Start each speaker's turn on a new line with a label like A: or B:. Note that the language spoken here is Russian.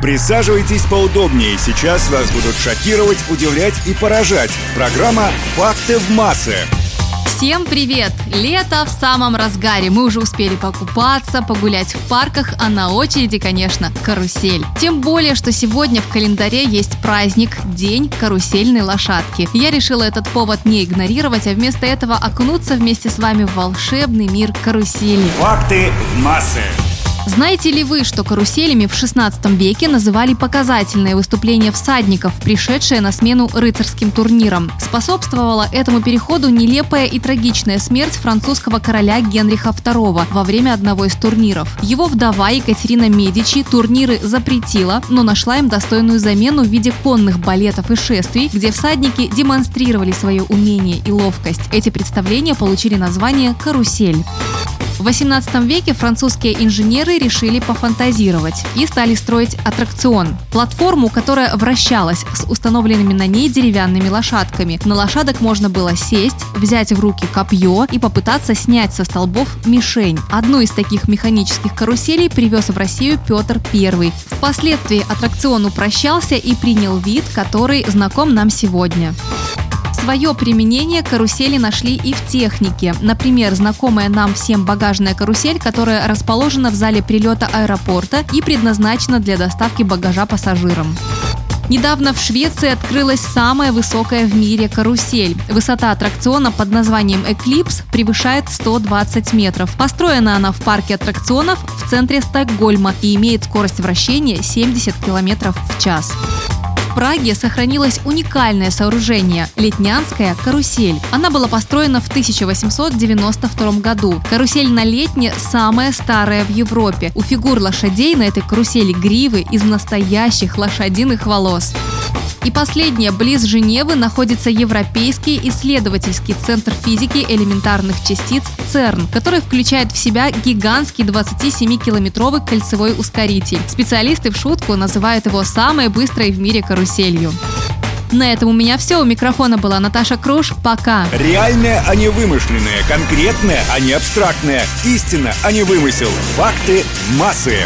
A: Присаживайтесь поудобнее. Сейчас вас будут шокировать, удивлять и поражать. Программа «Факты в массы».
B: Всем привет! Лето в самом разгаре. Мы уже успели покупаться, погулять в парках, а на очереди, конечно, карусель. Тем более, что сегодня в календаре есть праздник – День карусельной лошадки. Я решила этот повод не игнорировать, а вместо этого окунуться вместе с вами в волшебный мир карусели.
A: Факты в массы.
B: Знаете ли вы, что каруселями в 16 веке называли показательные выступления всадников, пришедшие на смену рыцарским турнирам? Способствовала этому переходу нелепая и трагичная смерть французского короля Генриха II во время одного из турниров. Его вдова Екатерина Медичи турниры запретила, но нашла им достойную замену в виде конных балетов и шествий, где всадники демонстрировали свое умение и ловкость. Эти представления получили название «карусель». В 18 веке французские инженеры решили пофантазировать и стали строить аттракцион. Платформу, которая вращалась с установленными на ней деревянными лошадками. На лошадок можно было сесть, взять в руки копье и попытаться снять со столбов мишень. Одну из таких механических каруселей привез в Россию Петр I. Впоследствии аттракцион упрощался и принял вид, который знаком нам сегодня. Свое применение карусели нашли и в технике. Например, знакомая нам всем багажная карусель, которая расположена в зале прилета аэропорта и предназначена для доставки багажа пассажирам. Недавно в Швеции открылась самая высокая в мире карусель. Высота аттракциона под названием «Эклипс» превышает 120 метров. Построена она в парке аттракционов в центре Стокгольма и имеет скорость вращения 70 километров в час. Праге сохранилось уникальное сооружение – Летнянская карусель. Она была построена в 1892 году. Карусель на Летне самая старая в Европе. У фигур лошадей на этой карусели гривы из настоящих лошадиных волос. И последнее. Близ Женевы находится Европейский исследовательский центр физики элементарных частиц ЦЕРН, который включает в себя гигантский 27-километровый кольцевой ускоритель. Специалисты в шутку называют его самой быстрой в мире каруселью. На этом у меня все. У микрофона была Наташа Круш. Пока.
A: Реальное, а не вымышленное. Конкретное, а не абстрактное. Истина, а не вымысел. Факты массы.